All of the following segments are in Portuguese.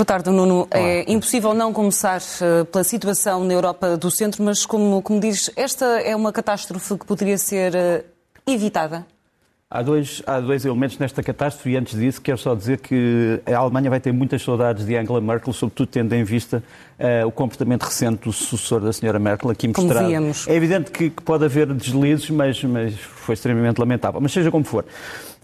Boa tarde, Nuno. Olá. É impossível não começar eh, pela situação na Europa do Centro, mas como, como diz, esta é uma catástrofe que poderia ser eh, evitada? Há dois, há dois elementos nesta catástrofe e antes disso quero só dizer que a Alemanha vai ter muitas saudades de Angela Merkel, sobretudo tendo em vista uh, o comportamento recente do sucessor da senhora Merkel aqui mostrado. É evidente que, que, pode haver deslizes, mas, mas foi extremamente lamentável. Mas seja como for.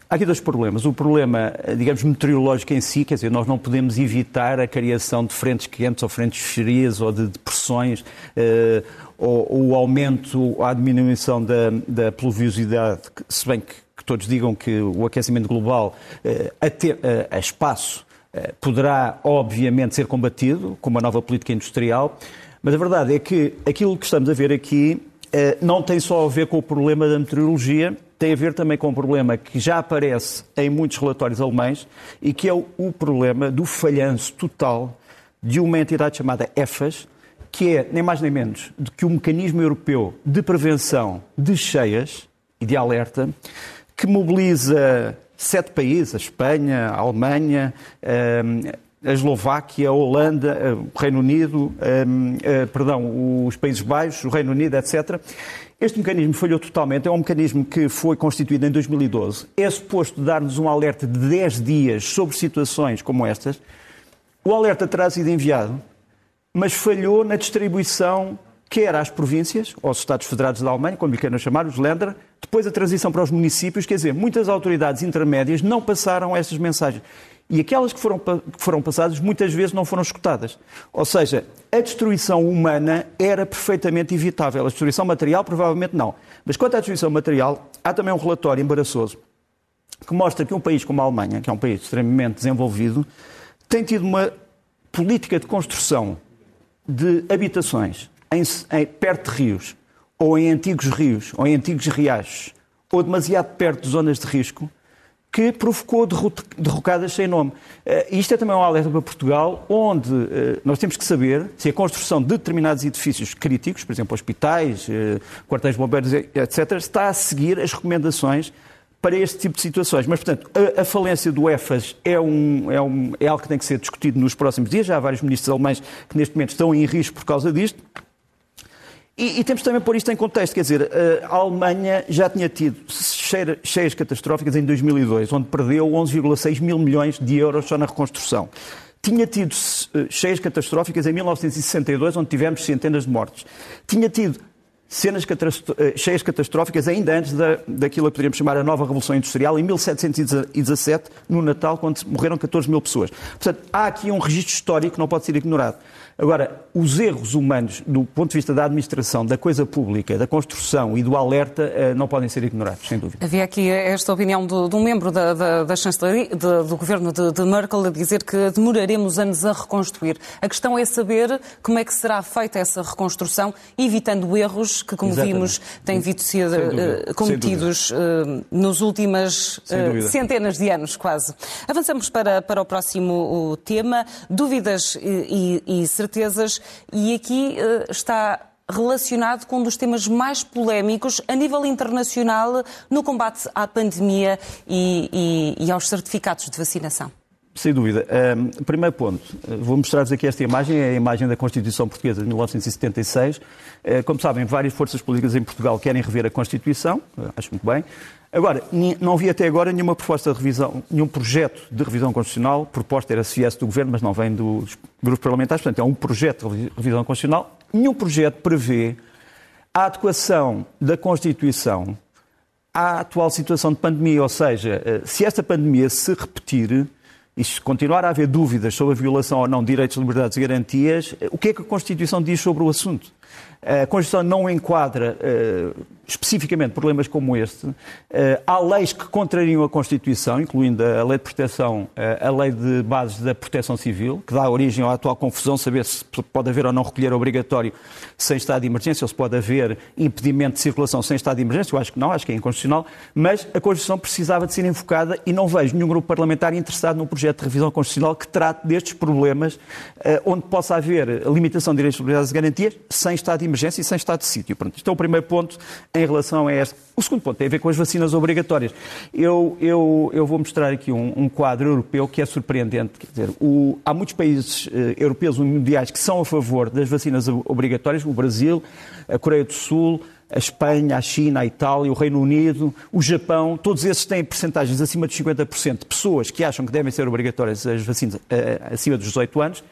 Há aqui dois problemas. O problema, digamos, meteorológico em si, quer dizer, nós não podemos evitar a criação de frentes quentes ou frentes frias ou de depressões, uh, ou, o aumento, a diminuição da, da pluviosidade, se bem que todos digam que o aquecimento global eh, a, ter, eh, a espaço eh, poderá, obviamente, ser combatido com uma nova política industrial, mas a verdade é que aquilo que estamos a ver aqui não tem só a ver com o problema da meteorologia, tem a ver também com um problema que já aparece em muitos relatórios alemães e que é o, problema do falhanço total de uma entidade chamada EFAS, que é nem mais nem menos do que o mecanismo europeu de prevenção de cheias e de alerta, que mobiliza sete países, a Espanha, a Alemanha, ehm, a Eslováquia, a Holanda, o Reino Unido, ehm, eh, perdão, os Países Baixos, o Reino Unido, etc. Este mecanismo falhou totalmente. É um mecanismo que foi constituído em 2012. É suposto dar-nos um alerta de 10 dias sobre situações como estas. O alerta terá sido enviado, mas falhou na distribuição quer às províncias, aos Estados Federados da Alemanha, como lhe queiram chamar, os Länder, depois a transição para os municípios, quer dizer, muitas autoridades intermédias não passaram essas mensagens. E aquelas que foram, que foram passadas muitas vezes não foram escutadas. Ou seja, a destruição humana era perfeitamente evitável. A destruição material, provavelmente não. Mas quanto à destruição material, há também um relatório embaraçoso que mostra que um país como a Alemanha, que é um país extremamente desenvolvido, tem tido uma política de construção de habitações em, em, perto de rios, ou em antigos rios, ou em antigos riachos, ou demasiado perto de zonas de risco, que provocou derrocadas sem nome. Uh, isto é também um alerta para Portugal, onde uh, nós temos que saber se a construção de determinados edifícios críticos, por exemplo, hospitais, uh, quartéis bombeiros, etc., está a seguir as recomendações para este tipo de situações. Mas, portanto, a, a falência do EFAS é, um, é, um, é algo que tem que ser discutido nos próximos dias. Já há vários ministros alemães que neste momento estão em risco por causa disto. E, e, temos também pôr isto em contexto, quer dizer, a Alemanha já tinha tido cheias catastróficas em 2002, onde perdeu 11,6 mil milhões de euros só na reconstrução. Tinha tido eh, cheias catastróficas em 1962, onde tivemos centenas de mortes. Tinha tido cenas eh, cheias catastróficas ainda antes da, daquilo que poderíamos chamar a nova Revolução Industrial, em 1717, no Natal, quando morreram 14 mil pessoas. Portanto, há aqui um registro histórico que não pode ser ignorado. Agora, os erros humanos, do ponto de vista da administração, da coisa pública, da construção e do alerta, eh, não podem ser ignorados, sem dúvida. Havia aqui esta opinião de, de um membro da, da, da chancelaria, de, do governo de, de, Merkel, a dizer que demoraremos anos a reconstruir. A questão é saber como é que será feita essa reconstrução, evitando erros que, como Exatamente. vimos, têm vindo a ser uh, cometidos uh, nos últimas uh, centenas de anos, quase. Avançamos para, para o próximo tema. Dúvidas e, e, e certezas, e aqui uh, está relacionado com um dos temas mais polémicos a nível internacional no combate à pandemia e, e, e aos certificados de vacinação. Sem dúvida. Um, primeiro ponto, vou mostrar-vos aqui esta imagem, é a imagem da Constituição Portuguesa de 1976. Uh, como sabem, várias forças políticas em Portugal querem rever a Constituição, acho muito bem. Agora, não vi até agora nenhuma proposta de revisão, nenhum projeto de revisão constitucional, proposta era CS do Governo, mas não vem dos grupos parlamentares, portanto é um projeto de revisão constitucional. Nenhum projeto prevê a adequação da Constituição à atual situação de pandemia, ou seja, eh, se esta pandemia se repetir, e se continuar a haver dúvidas sobre a violação ou não de direitos, liberdades e garantias, eh, o que é que a Constituição diz sobre o assunto? A Constituição não enquadra uh, especificamente problemas como este. Uh, há leis que contrariam a Constituição, incluindo a Lei de Proteção, uh, a Lei de Bases da Proteção Civil, que dá origem à atual confusão, saber se pode haver ou não recolher obrigatório sem estado de emergência, ou se pode haver impedimento de circulação sem estado de emergência. Eu acho que não, acho que é inconstitucional. Mas a Constituição precisava de ser invocada e não vejo nenhum grupo parlamentar interessado num projeto de revisão constitucional que trate destes problemas, onde possa haver limitação de direitos, liberdades e garantias sem estado de emergência e sem estado de sítio. Pronto, isto é o primeiro ponto em relação a este. O segundo ponto tem a ver com as vacinas obrigatórias. Eu, eu, eu vou mostrar aqui um, um quadro europeu que é surpreendente. Quer dizer, o, há muitos países eh, europeus mundiais que são a favor das vacinas obrigatórias, o Brasil, a Coreia do Sul, a Espanha, a China, a Itália, o Reino Unido, o Japão, todos esses têm percentagens acima de 50% de pessoas que acham que devem ser obrigatórias as vacinas eh, acima dos 18 anos.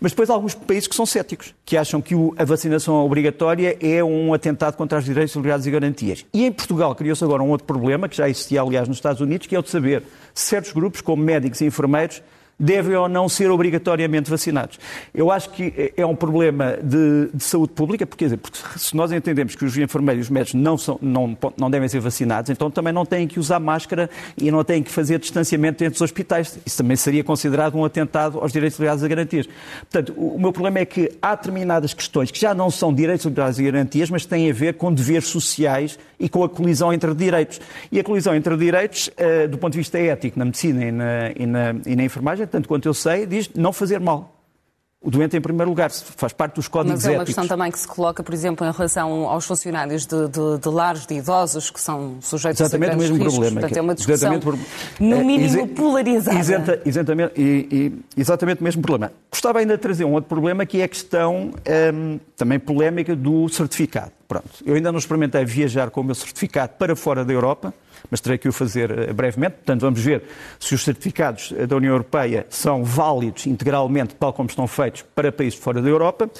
Mas depois há alguns países que são céticos, que acham que a vacinação obrigatória é um atentado contra os direitos, liberdades e garantias. E em Portugal criou-se agora um outro problema, que já existia, aliás, nos Estados Unidos, que é o de saber certos grupos, como médicos e enfermeiros, devem ou não ser obrigatoriamente vacinados. Eu acho que é um problema de, de saúde pública, porque, dizer, porque, se nós entendemos que os enfermeiros e os médicos não, são, não, não devem ser vacinados, então também não têm que usar máscara e não têm que fazer distanciamento entre os hospitais. Isso também seria considerado um atentado aos direitos legais e garantias. Portanto, o, o meu problema é que há determinadas questões que já não são direitos legais e garantias, mas têm a ver com deveres sociais e com a colisão entre direitos. E a colisão entre direitos, uh, do ponto de vista ético, na medicina e na, e na, e na enfermagem, tanto quanto eu sei, diz não fazer mal. O doente em primeiro lugar, faz parte dos códigos éticos. Mas é uma éticos. questão também que se coloca, por exemplo, em relação aos funcionários de, de, de lares de idosos que são sujeitos exatamente a o mesmo riscos. problema. Portanto, é uma discussão, no é, mínimo, é, polarizada. Exata, exatamente, e, e, exatamente o mesmo problema. Gostava ainda de trazer um outro problema, que é a questão um, também polémica do certificado. Pronto, eu ainda não experimentei viajar com o meu certificado para fora da Europa, mas terei que o fazer eh, brevemente. Portanto, vamos ver se os certificados eh, da União Europeia são válidos integralmente, tal como estão feitos, para países fora da Europa.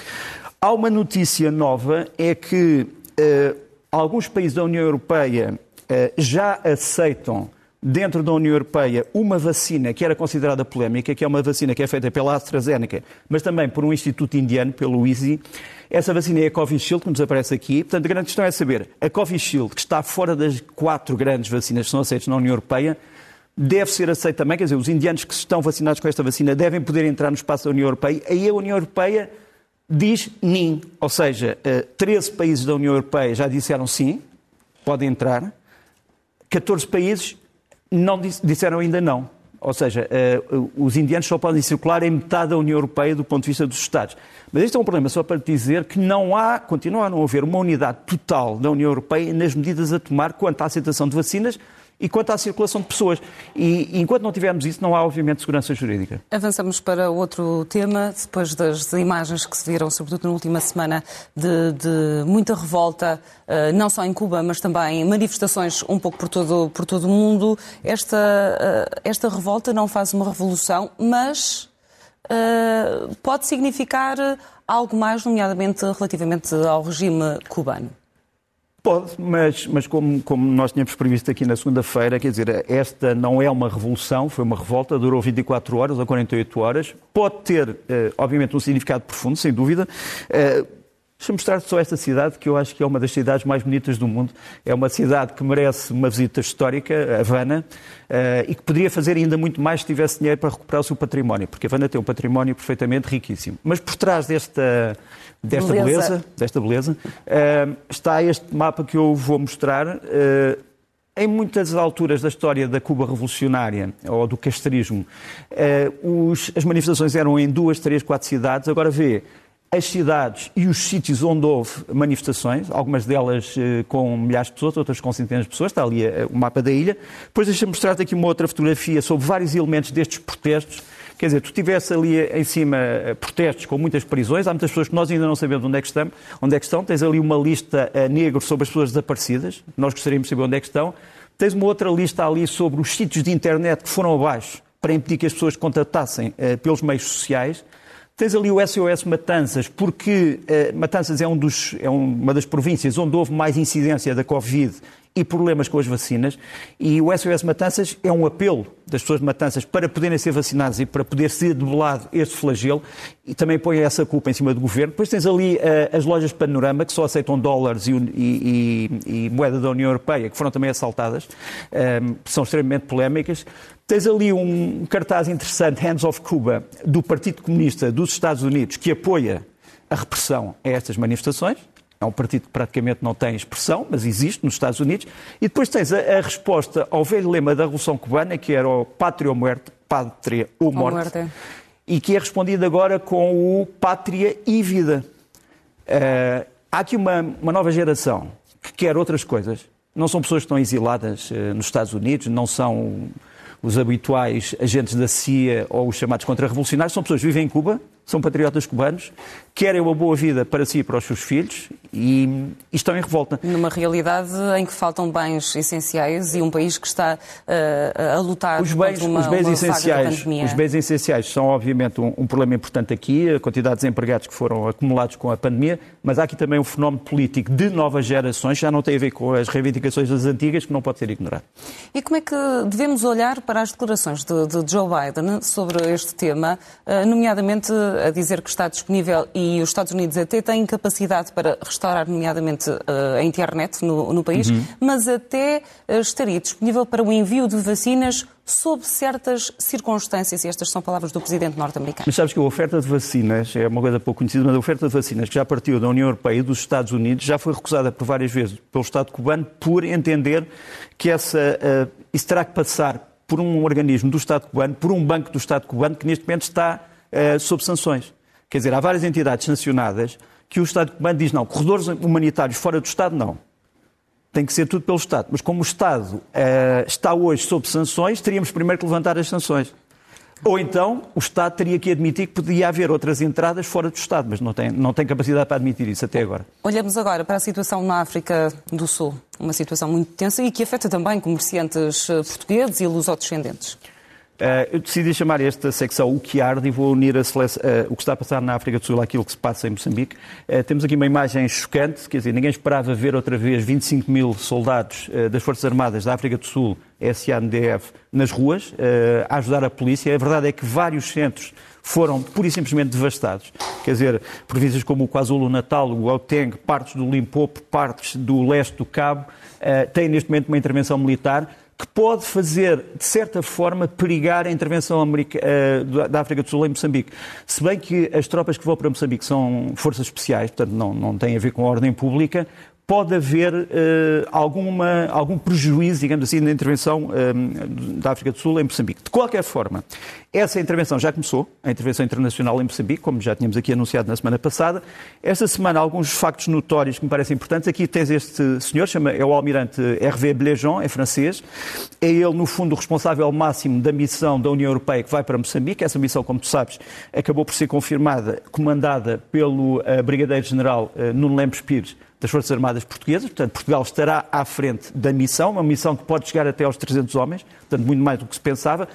Há uma notícia nova, é que uh, alguns países da União Europeia uh, já aceitam dentro da União Europeia uma vacina que era considerada polémica, que é uma vacina que é feita pela AstraZeneca, mas também por um instituto indiano, pelo ISI. Essa vacina é a Covishield, que nos aparece aqui. Portanto, a grande questão é saber, a Covishield, que está fora das quatro grandes vacinas que são aceitas na União Europeia, deve ser aceita também, quer dizer, os indianos que estão vacinados com esta vacina devem poder entrar no espaço da União Europeia. Aí a União Europeia diz nim, ou seja, 13 eh, países da União Europeia já disseram sim, podem entrar, 14 países não disseram ainda não. Ou seja, uh, os indianos só podem circular em metade da União Europeia do ponto de vista dos Estados. Mas este é um problema só para dizer que não há, continua a não haver uma unidade total da União Europeia nas medidas a tomar quanto à aceitação de vacinas, e quanto à circulação de pessoas. E enquanto não tivermos isso, não há, obviamente, segurança jurídica. Avançamos para outro tema, depois das imagens que se viram, sobretudo na última semana, de, de muita revolta, eh, não só em Cuba, mas também manifestações um pouco por todo, por todo o mundo. Esta, eh, esta revolta não faz uma revolução, mas uh, pode significar algo mais, nomeadamente relativamente ao regime cubano. Pode, mas, mas como, como nós tínhamos previsto aqui na segunda-feira, quer dizer, esta não é uma revolução, foi uma revolta, durou 24 horas ou 48 horas. Pode ter, eh, obviamente, um significado profundo, sem dúvida. Eh, Deixa-me mostrar só esta cidade, que eu acho que é uma das cidades mais bonitas do mundo. É uma cidade que merece uma visita histórica, Havana, uh, e que poderia fazer ainda muito mais se tivesse dinheiro para recuperar o seu património, porque Havana tem um património perfeitamente riquíssimo. Mas por trás desta, desta beleza, beleza desta beleza uh, está este mapa que eu vou mostrar. Uh, em muitas alturas da história da Cuba revolucionária ou do castrismo, os, as manifestações eram em duas, três, quatro cidades. Agora vê as cidades e os sítios onde houve manifestações, algumas delas eh, com milhares de pessoas, outras com centenas de pessoas, está ali eh, o mapa da ilha. Depois deixa-me mostrar-te aqui uma outra fotografia sobre vários elementos destes protestos. Quer dizer, tu tivesse ali em cima eh, protestos com muitas prisões, há muitas pessoas que nós ainda não sabemos onde é que estão, onde é que estão. tens ali uma lista negra sobre as pessoas desaparecidas, nós gostaríamos de saber onde é que estão. Tens uma outra lista ali sobre os sítios de internet que foram abaixo para impedir que as pessoas contatassem pelos meios sociais. Tens ali o SOS Matanças, porque uh, Matanças é, um dos, é uma das províncias onde houve mais incidência da Covid e problemas com as vacinas. E o SOS Matanças é um apelo das pessoas de Matanças para poderem ser vacinadas e para poder ser debelado este flagelo e também põe essa culpa em cima do governo. Depois tens ali uh, as lojas Panorama, que só aceitam dólares e, e, e, moeda da União Europeia, que foram também assaltadas, um, ehm, são extremamente polémicas. Tens ali um cartaz interessante, Hands of Cuba, do Partido Comunista dos Estados Unidos, que apoia a repressão a estas manifestações. É um partido que praticamente não tem expressão, mas existe nos Estados Unidos. E depois tens a, a resposta ao velho lema da Revolução Cubana, que era o Pátria ou Muerte, Pátria ou Morte, morte. e que é respondido agora com o Pátria e Vida. Uh, há aqui uma, uma nova geração que quer outras coisas. Não são pessoas que estão exiladas uh, nos Estados Unidos, não são os habituais agentes da CIA ou os chamados contra-revolucionários, são pessoas que vivem em Cuba, são patriotas cubanos, querem uma boa vida para si e para os seus filhos e, e estão em revolta. Numa realidade em que faltam bens essenciais e um país que está uh, a lutar os bens, contra uma, os bens uma essenciais, pandemia. Os bens essenciais são, obviamente, um, um, problema importante aqui, a quantidade de desempregados que foram acumulados com a pandemia, mas há aqui também um fenómeno político de novas gerações, já não tem a ver com as reivindicações das antigas, que não pode ser ignorado. E como é que devemos olhar para as declarações de, de Joe Biden sobre este tema, uh, nomeadamente a dizer que está disponível e os Estados Unidos até têm capacidade para restaurar, nomeadamente, eh, a internet no, no país, uhum. mas até eh, estaria disponível para o envio de vacinas sob certas circunstâncias, e estas são palavras do Presidente norte-americano. Mas sabes que a oferta de vacinas, é uma coisa pouco conhecida, mas a oferta de vacinas que já partiu da União Europeia e dos Estados Unidos já foi recusada por várias vezes pelo Estado cubano por entender que essa, uh, isso terá que passar por um organismo do Estado cubano, por um banco do Estado cubano que neste momento está uh, sob sanções. Quer dizer, há várias entidades sancionadas que o Estado Comando diz não, corredores humanitários fora do Estado não. Tem que ser tudo pelo Estado. Mas como o Estado uh, está hoje sob sanções, teríamos primeiro que levantar as sanções. Ou então o Estado teria que admitir que podia haver outras entradas fora do Estado, mas não tem, não tem capacidade para admitir isso até agora. Olhamos agora para a situação na África do Sul, uma situação muito tensa e que afeta também comerciantes eh, portugueses e lusodescendentes. Uh, eu decidi chamar esta secção O que arde e vou unir uh, o que está a passar na África do Sul àquilo que se passa em Moçambique. Uh, temos aqui uma imagem chocante, quer dizer, ninguém esperava ver outra vez 25 mil soldados das Forças Armadas da África do Sul, SANDF, nas ruas, a ajudar a polícia. A verdade é que vários centros foram pura e simplesmente devastados. Quer dizer, províncias como o KwaZulu-Natal, o Gauteng, partes do Limpopo, partes do leste do Cabo, têm neste momento uma intervenção militar que pode fazer, de certa forma, perigar a intervenção uh, da África do Sul em Moçambique. Se bem que as tropas que vão para Moçambique são forças especiais, portanto não, não têm a ver com a ordem pública, pode haver uh, alguma, algum prejuízo, digamos assim, na intervenção uh, da África do Sul em Moçambique. De qualquer forma, essa intervenção já começou, a intervenção internacional em Moçambique, como já tínhamos aqui anunciado na semana passada. Esta semana, alguns factos notórios que me parecem importantes. Aqui tens este senhor, chama, é o almirante Hervé Bléjean, é francês. É ele, no fundo, o responsável máximo da missão da União Europeia que vai para Moçambique. Essa missão, como tu sabes, acabou por ser confirmada, comandada pelo uh, Brigadeiro-General uh, Nuno Lempes Pires, das Forças Armadas Portuguesas. Portanto, Portugal estará à frente da missão, uma missão que pode chegar até aos 300 homens, portanto, muito mais do que se pensava.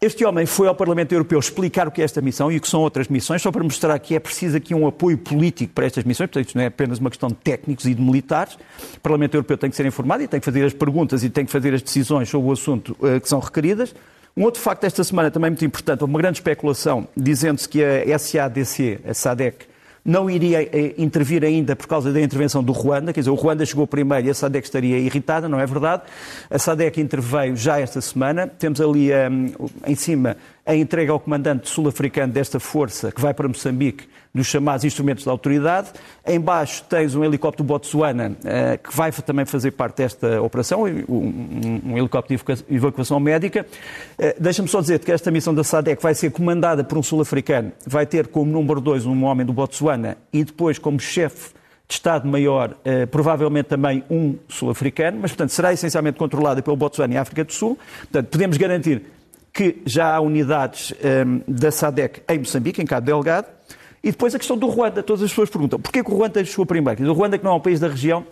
Este homem foi ao Parlamento Europeu explicar o que é esta missão e o que são outras missões, só para mostrar que é preciso aqui um apoio político para estas missões, portanto, isto não é apenas uma questão de técnicos e de militares. O Parlamento Europeu tem que ser informado e tem que fazer as perguntas e tem que fazer as decisões sobre o assunto uh, que são requeridas. Um outro facto desta semana também muito importante, houve uma grande especulação dizendo-se que a SADC, a SADEC, não iria eh, intervir ainda por causa da intervenção do Ruanda, quer dizer, o Ruanda chegou primeiro e a SADEC estaria irritada, não é verdade? A SADEC interveio já esta semana, temos ali um, em cima a entrega ao comandante sul-africano desta força que vai para Moçambique dos chamados instrumentos da autoridade. Embaixo tens um helicóptero Botsuana uh, que vai também fazer parte desta operação, um, helicóptero de evacuação médica. Uh, Deixa-me só dizer que esta missão da SADEC vai ser comandada por um sul-africano, vai ter como número dois um homem do Botsuana e depois como chefe de Estado-Maior, eh, provavelmente também um sul-africano, mas, portanto, será essencialmente controlada pelo Botsuana e África do Sul. Portanto, podemos garantir que já há unidades eh, da SADEC em Moçambique, em Cabo Delgado. E depois a questão do Ruanda. Todas as pessoas perguntam porquê que o Ruanda chegou primeiro? O Ruanda, que não é um país da região,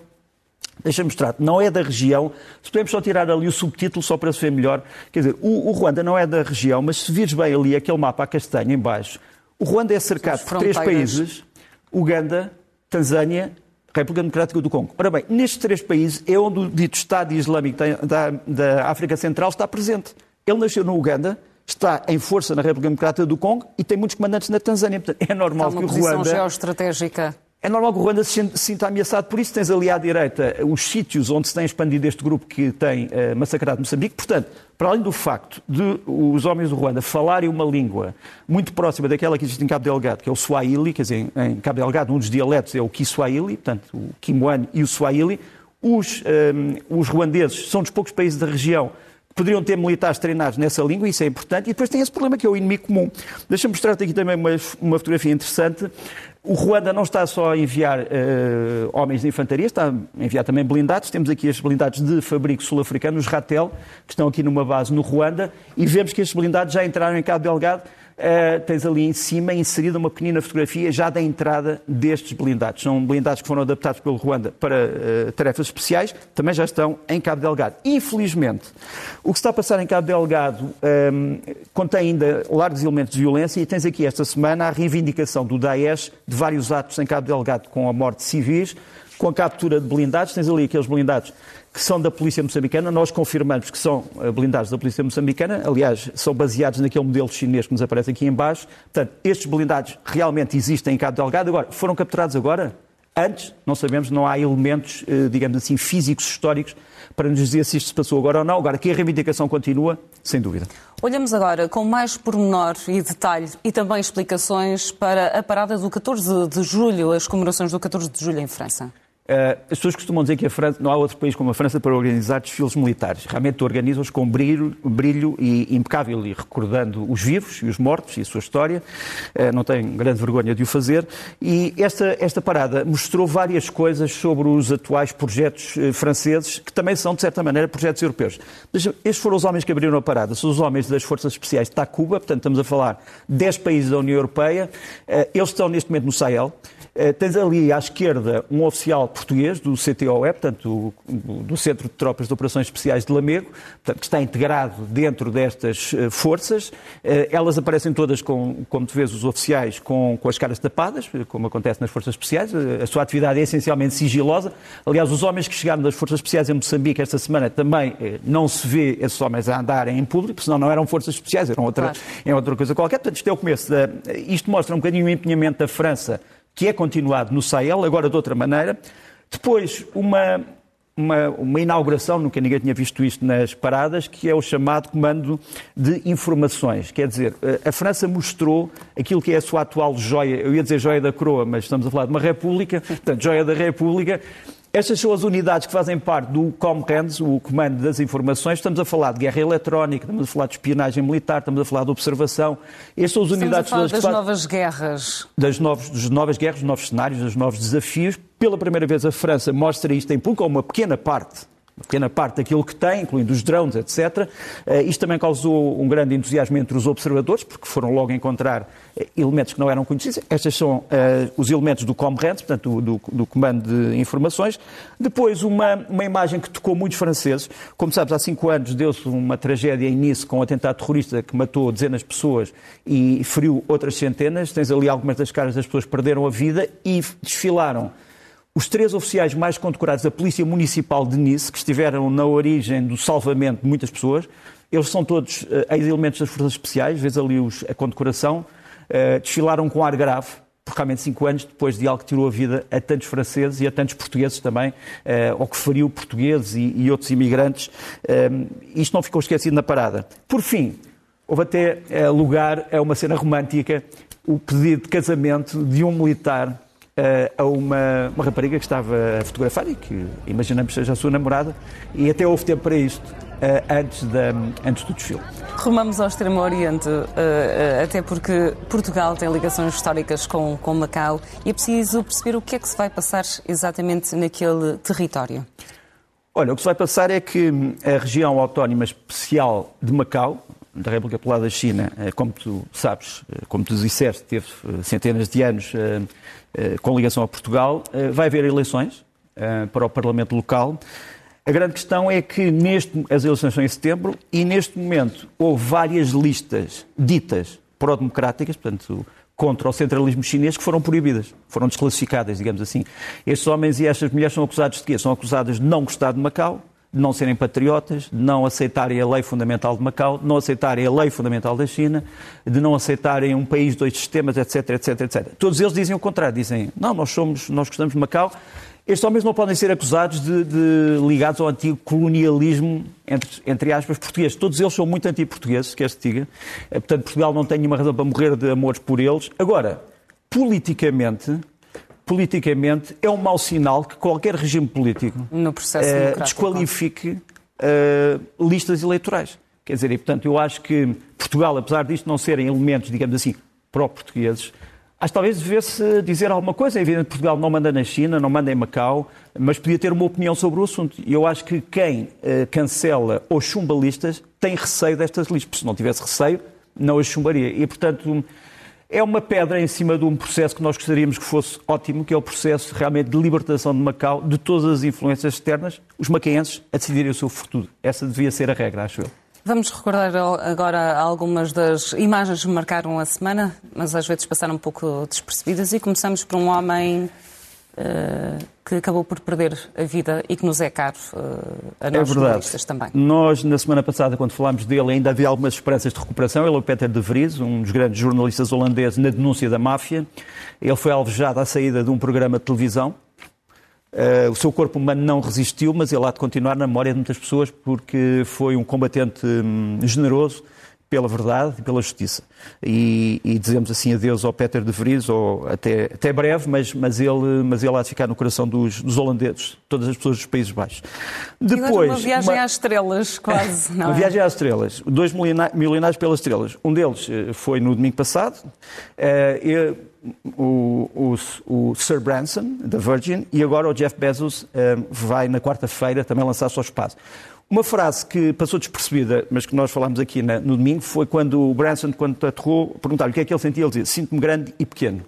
Deixa-me mostrar, não é da região. Se podemos só tirar ali o subtítulo só para se ver melhor. Quer dizer, o, o Ruanda não é da região, mas se vires bem ali aquele mapa a castanho em baixo, o Ruanda é cercado por três países: Uganda, Tanzânia, República Democrática do Congo. Ora bem, nestes três países é onde o dito Estado Islâmico da, da África Central está presente. Ele nasceu no Uganda, está em força na República Democrática do Congo e tem muitos comandantes na Tanzânia. Portanto, é normal que o Ruanda... geoestratégica. É normal que o Ruanda se sinta ameaçado, por isso tens ali à direita os sítios onde se tem expandido este grupo que tem uh, massacrado Moçambique. Portanto, para além do facto de os homens do Ruanda falarem uma língua muito próxima daquela que existe em Cabo Delgado, que é o Swahili, quer dizer, em Cabo Delgado um dos dialetos é o Kiswahili, portanto, o Kimwani e o Swahili, os, um, eh, os ruandeses são dos poucos países da região poderiam ter militares treinados nessa língua, isso é importante, e depois tem esse problema que é o inimigo comum. Deixa-me mostrar-te aqui também uma, uma fotografia interessante. O Ruanda não está só a enviar uh, homens de infantaria, está a enviar também blindados. Temos aqui estes blindados de fabrico sul-africano, os Ratel, que estão aqui numa base no Ruanda, e vemos que estes blindados já entraram em Cabo Delgado Uh, tens ali em cima inserida uma pequenina fotografia já da entrada destes blindados. São blindados que foram adaptados pelo Ruanda para uh, tarefas especiais, também já estão em Cabo Delgado. Infelizmente, o que está a passar em Cabo Delgado um, ehm, contém ainda largos elementos de violência e tens aqui esta semana a reivindicação do Daesh de vários atos em Cabo Delgado com a morte de civis, com a captura de blindados. Tens ali aqueles blindados que são da Polícia Moçambicana. Nós confirmamos que são eh, blindados da Polícia Moçambicana. Aliás, são baseados naquele modelo chinês que nos aparece aqui em baixo. Portanto, estes blindados realmente existem em Cabo Delgado. Agora, foram capturados agora? Antes, não sabemos, não há elementos, eh, digamos assim, físicos, históricos, para nos dizer se isto se passou agora ou não. Agora, que a reivindicação continua, sem dúvida. Olhamos agora com mais pormenor e detalhe e também explicações para a parada do 14 de julho, as comemorações do 14 de julho em França. Eh, as pessoas costumam dizer que a França, não há outro país como a França para organizar desfiles militares. Realmente organizam-os com brilho, brilho e impecável e recordando os vivos e os mortos e a sua história. Eh, não tenho grande vergonha de o fazer. E esta, esta parada mostrou várias coisas sobre os atuais projetos eh, franceses, que também são, de certa maneira, projetos europeus. Mas estes foram os homens que abriram a parada. São os homens das Forças Especiais de Tacuba, portanto estamos a falar de 10 países da União Europeia. Eles estão neste momento no Sahel. Eh, tens ali à esquerda um oficial português do CTOE, portanto, do, Centro de Tropas de Operações Especiais de Lamego, portanto, que está integrado dentro destas uh, forças. Uh, elas aparecem todas, com, como tu vês, os oficiais com, com as caras tapadas, como acontece nas Forças Especiais. A sua atividade é essencialmente sigilosa. Aliás, os homens que chegaram das Forças Especiais em Moçambique esta semana também não se vê esses homens a andarem em público, senão não eram Forças Especiais, eram outra, claro. outra coisa qualquer. Portanto, isto é o começo. Da, isto mostra um bocadinho o empenhamento da França que é continuado no Sahel, agora de outra maneira. Depois, uma, uma, uma, inauguração, nunca ninguém tinha visto isto nas paradas, que é o chamado Comando de Informações. Quer dizer, eh, a França mostrou aquilo que é a sua atual joia, eu ia dizer joia da coroa, mas estamos a falar de uma república, portanto, joia da república, estas são as unidades que fazem parte do COMRANDS, o Comando das Informações. Estamos a falar de guerra eletrónica, estamos a falar de espionagem militar, estamos a falar de observação. Estas são as unidades estamos a falar das novas guerras. Das, novos, das novas guerras, dos novos cenários, dos novos desafios. Pela primeira vez a França mostra isto em público, ou uma pequena parte pequena parte daquilo que tem, incluindo os drones, etc. Uh, isto também causou um grande entusiasmo entre os observadores, porque foram logo encontrar uh, elementos que não eram conhecidos. Estes são uh, os elementos do COMRENT, portanto, do, do, do, Comando de Informações. Depois, uma, uma imagem que tocou muitos franceses. Como sabes, há cinco anos deu-se uma tragédia em Nice com um atentado terrorista que matou dezenas de pessoas e feriu outras centenas. Tens ali algumas das caras das pessoas que perderam a vida e desfilaram os três oficiais mais condecorados da Polícia Municipal de Nice, que estiveram na origem do salvamento de muitas pessoas, eles são todos uh, ex-elementos das Forças Especiais, vês ali os, a condecoração, uh, desfilaram com ar grave, por realmente cinco anos depois de algo que tirou a vida a tantos franceses e a tantos portugueses também, uh, ou que feriu portugueses e, e outros imigrantes. Isto não ficou esquecido na parada. Por fim, houve até lugar a uma cena romântica, o pedido de casamento de um militar a uma, uma rapariga que estava a fotografar e que imaginamos seja a sua namorada, e até houve tempo para isto uh, antes, da, antes do desfile. Rumamos ao Extremo Oriente, uh, até porque Portugal tem ligações históricas com, com Macau e é preciso perceber o que é que se vai passar exatamente naquele território. Olha, o que se vai passar é que a região autónoma especial de Macau, da República Popular da China, como tu sabes, como tu disseste, teve centenas de anos eh, com ligação a Portugal. Eh, vai haver eleições eh, para o Parlamento local. A grande questão é que neste, as eleições são em setembro e neste momento houve várias listas ditas pró-democráticas, portanto, contra o centralismo chinês, que foram proibidas, foram desclassificadas, digamos assim. Estes homens e estas mulheres são acusados de quê? São acusadas de não gostar de Macau, de não serem patriotas, de não aceitarem a lei fundamental de Macau, de não aceitarem a lei fundamental da China, de não aceitarem um país, dois sistemas, etc, etc, etc. Todos eles dizem o contrário, dizem, não, nós somos, nós gostamos de Macau. Estes homens não podem ser acusados de, de ligados ao antigo colonialismo, entre, entre aspas, português. Todos eles são muito anti-portugueses, quer se diga. Eh, portanto, Portugal não tem nenhuma razão para morrer de amores por eles. Agora, politicamente, politicamente, é um mau sinal que qualquer regime político uh, desqualifique uh, listas eleitorais. Quer dizer, e portanto, eu acho que Portugal, apesar disto não serem elementos, digamos assim, pró-portugueses, Acho que talvez devesse dizer alguma coisa. É evidente que Portugal não manda na China, não manda em Macau, mas podia ter uma opinião sobre o assunto. E eu acho que quem uh, cancela os chumbalistas tem receio destas listas. Se não tivesse receio, não as chumbaria. E, portanto, é uma pedra em cima de um processo que nós gostaríamos que fosse ótimo, que é o processo realmente de libertação de Macau, de todas as influências externas, os macaenses a decidirem o seu futuro. Essa devia ser a regra, acho eu. Vamos recordar agora algumas das imagens que marcaram a semana, mas às vezes passaram um pouco despercebidas, e começamos por um homem que acabou por perder a vida e que nos é caro uh, a nós é jornalistas também. Nós, na semana passada, quando falámos dele, ainda havia algumas esperanças de recuperação. Ele é o Peter de Vries, um dos grandes jornalistas holandeses na denúncia da máfia. Ele foi alvejado à saída de um programa de televisão Uh, o seu corpo humano não resistiu, mas ele há de continuar na memória de muitas pessoas porque foi um combatente hum, generoso pela verdade e pela justiça. E, e, dizemos assim adeus ao Peter de Vries, ou até, até breve, mas, mas, ele, mas ele há de ficar no coração dos, dos holandeses, todas as pessoas dos Países Baixos. Depois, uma viagem uma... às estrelas, quase. Não uma é? viagem às estrelas. Dois milionários pelas estrelas. Um deles eh, foi no domingo passado. Uh, o, o, o, Sir Branson, da Virgin, e agora o Jeff Bezos um, vai na quarta-feira também lançar-se ao espaço. Uma frase que passou despercebida, mas que nós falámos aqui na, no domingo, foi quando o Branson, quando aterrou, perguntaram o que é que ele sentia. Ele dizia: Sinto-me grande e pequeno.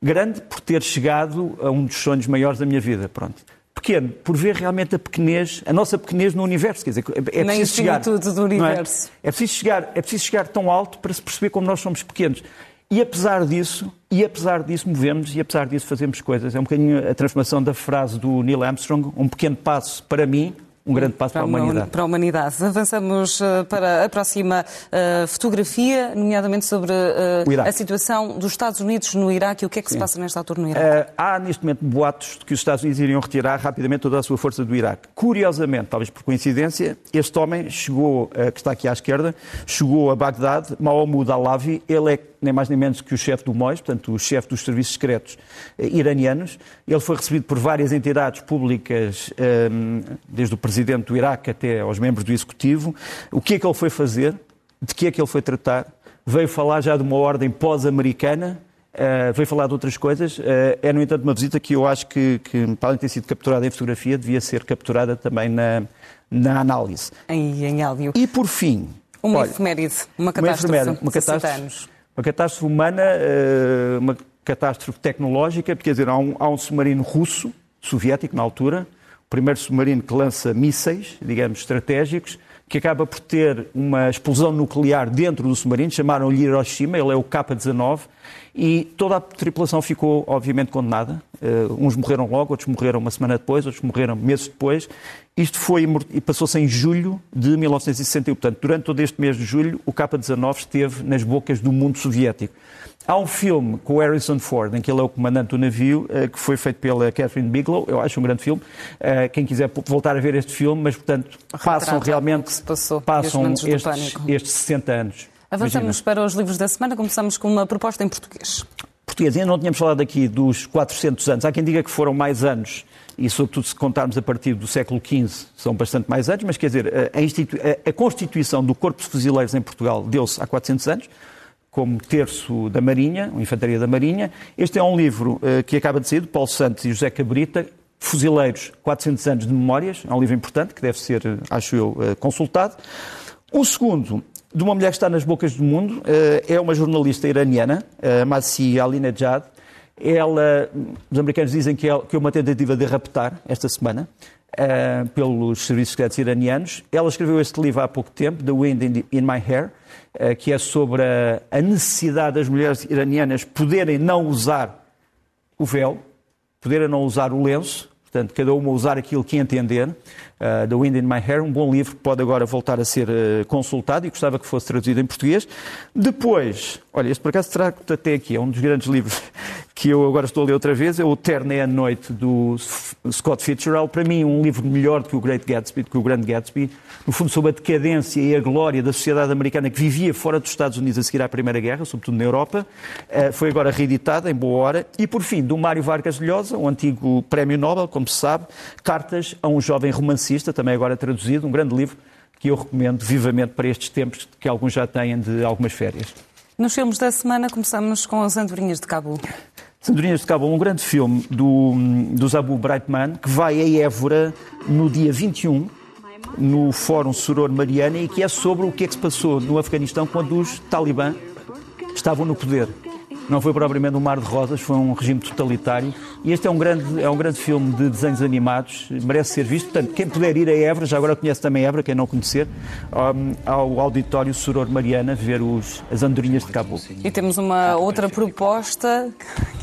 Grande por ter chegado a um dos sonhos maiores da minha vida. Pronto pequeno, por ver realmente a pequenez, a nossa pequenez no universo. Quer dizer, é, é preciso chegar. do universo. É? é? preciso chegar, é preciso chegar tão alto para se perceber como nós somos pequenos. E apesar disso, e apesar disso movemos e apesar disso fazemos coisas. É um bocadinho a transformação da frase do Neil Armstrong, um pequeno passo para mim, um grande passo para, para, a humanidade. Para a humanidade. Avançamos eh, para a próxima uh, fotografia, nomeadamente sobre uh, a situação dos Estados Unidos no Iraque e o que é que Sim. se passa nesta altura no Iraque. Uh, há neste momento boatos de que os Estados Unidos iriam retirar rapidamente toda a sua força do Iraque. Curiosamente, talvez por coincidência, este homem chegou, que está aqui à esquerda, chegou a Bagdade, Mahmoud Alavi, ele é nem mais nem menos que o chefe do MOIS, portanto, o chefe dos serviços secretos eh, iranianos. Ele foi recebido por várias entidades públicas, eh, desde o presidente do Iraque até aos membros do executivo. O que é que ele foi fazer? De que é que ele foi tratar? Veio falar já de uma ordem pós-americana, Uh, veio falar de outras coisas. Uh, é, no entanto, uma visita que eu acho que, que, para além de ter sido capturada em fotografia, devia ser capturada também na, na análise. Em, em áudio. E, por fim... Uma olha, efeméride, uma catástrofe, uma, efeméride, uma catástrofe anos. Uma catástrofe humana, eh, uma catástrofe tecnológica, quer dizer, há um, há um submarino russo, soviético na altura, o primeiro submarino que lança mísseis, digamos, estratégicos, que acaba por ter uma explosão nuclear dentro do submarino, chamaram-lhe Hiroshima, ele é o K-19, e toda a tripulação ficou, obviamente, condenada. Uh, uns morreram logo, outros morreram uma semana depois, outros morreram meses depois. Isto foi e passou-se em julho de 1961. Portanto, durante todo este mês de julho, o K-19 esteve nas bocas do mundo soviético. Há um filme com o Harrison Ford, em que ele é o comandante do navio, uh, que foi feito pela Catherine Bigelow. Eu acho um grande filme. Uh, quem quiser voltar a ver este filme, mas, portanto, passam realmente passou, passam estes, estes 60 anos. Avançamos Imagina. para os livros da semana. Começamos com uma proposta em português. Português. Ainda não tínhamos falado aqui dos 400 anos. Há quem diga que foram mais anos, e sobretudo se contarmos a partir do século XV, são bastante mais anos, mas quer dizer, a, institu... a Constituição do Corpo de Fuzileiros em Portugal deu-se há 400 anos, como terço da Marinha, Infantaria da Marinha. Este é um livro uh, que acaba de sair, de Paulo Santos e José Cabrita, Fuzileiros, 400 anos de memórias. É um livro importante que deve ser, acho eu, uh, consultado. O segundo de uma mulher que está nas bocas do mundo. Eh, é uma jornalista iraniana, eh, Masih Alinejad. Ela, os americanos dizem que é, uma tentativa de raptar esta semana uh, pelos serviços secretos iranianos. Ela escreveu este livro há pouco tempo, The Wind in, My Hair, que é sobre a, necessidade das mulheres iranianas poderem não usar o véu, poderem não usar o lenço, portanto, cada uma usar aquilo que entender uh, The Wind in My Hair, um bom livro que pode agora voltar a ser uh, consultado e gostava que fosse traduzido em português. Depois, olha, este por acaso trago até aqui, é um dos grandes livros que eu agora estou a ler outra vez, é o Terno é a Noite, do Scott Fitzgerald. Para mim, um livro melhor do que o Great Gatsby, do que o Grande Gatsby. No fundo, sobre a decadência e a glória da sociedade americana que vivia fora dos Estados Unidos a seguir à Primeira Guerra, sobretudo na Europa. Uh, foi agora reeditada, em boa hora. E, por fim, do Mário Vargas Llosa, um antigo prémio Nobel, como se sabe, Cartas a um jovem romancista, também agora traduzido, um grande livro que eu recomendo vivamente para estes tempos que alguns já têm de algumas férias. Nos filmes da semana começamos com as Andorinhas de Cabo. Sandorinhas de Cabo, um grande filme do, do Zabu Brightman, que vai a Évora no dia 21, no Fórum Soror Mariana, e que é sobre o que é que se passou no Afeganistão quando os talibã estavam no poder. Não foi propriamente um mar de rosas, foi um regime totalitário. E este é um grande, é um grande filme de desenhos animados, merece ser visto. Portanto, quem puder ir a Évora, já agora conhece também Évora, quem não conhecer, ao auditório Soror Mariana, ver os, as andorinhas de Cabo. E temos uma outra proposta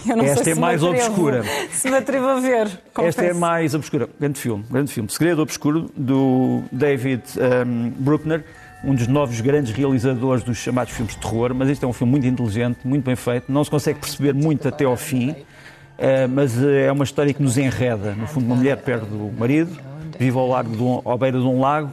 que eu não Esta sei é se mais me atrevo, obscura. Se me atrevo a ver. Esta é confesso. mais obscura. Grande filme, grande filme. Segredo Obscuro, do David um, Bruckner, um dos novos grandes realizadores dos chamados filmes de terror, mas este é um filme muito inteligente, muito bem feito, não se consegue perceber muito até ao fim, eh, mas eh, é uma história que nos enreda. No fundo, uma mulher perde o marido, vive ao, largo de um, ao beira de um lago,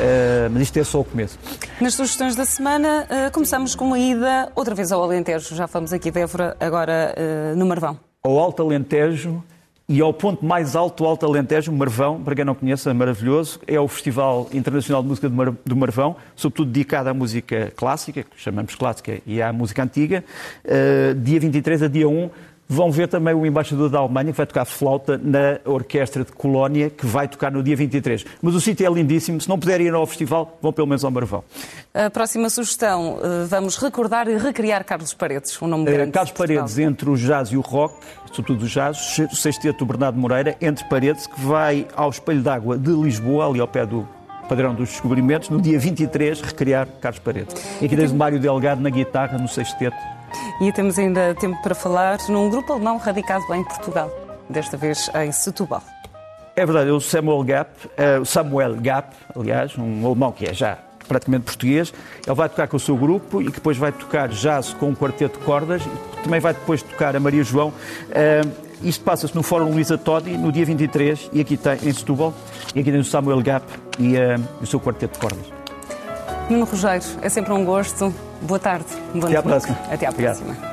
eh, mas isto é só o começo. Nas sugestões da semana, começamos com uma ida outra vez ao Alentejo. Já fomos aqui de Évora, agora no Marvão. ao Alto Alentejo e ao ponto mais alto Alto Alentejo, Marvão, para quem não conhece, é maravilhoso. É o Festival Internacional de Música do Marvão, sobretudo dedicado à música clássica, que chamamos clássica, e à música antiga. Uh, dia 23 a dia 1 vão ver também o embaixador da Alemanha, que vai tocar flauta na Orquestra de Colónia, que vai tocar no dia 23. Mas o sítio é lindíssimo. Se não puderem ir ao festival, vão pelo menos ao Marvão. A próxima sugestão, eh, vamos recordar e recriar Carlos Paredes, um nome Eh, grande. Carlos. Paredes entre o jazz e o rock, sobretudo o jazz, o sexteto do Bernardo Moreira, entre Paredes, que vai ao Espelho d'Água de Lisboa, ali ao pé do Padrão dos Descobrimentos, no dia 23, recriar Carlos Paredes. E aqui o Mário Delgado na guitarra, no sexteto. E temos ainda tempo para falar num grupo alemão radicado em Portugal, desta vez em Setúbal. É verdade, é o Samuel Gap, o Samuel Gap, aliás, um alemão que é já praticamente português, ele vai tocar com o seu grupo e que depois vai tocar jazz com um quarteto de cordas, e também vai depois tocar a Maria João. Eh, isto passa-se no Fórum Luísa Todi, no dia 23, e aqui tem, em Setúbal, e aqui tem o Samuel Gap e eh, o seu quarteto de cordas. Nuno Rogério, é sempre um gosto. Boa tarde. Bom Até à próxima. Até à Obrigado. próxima.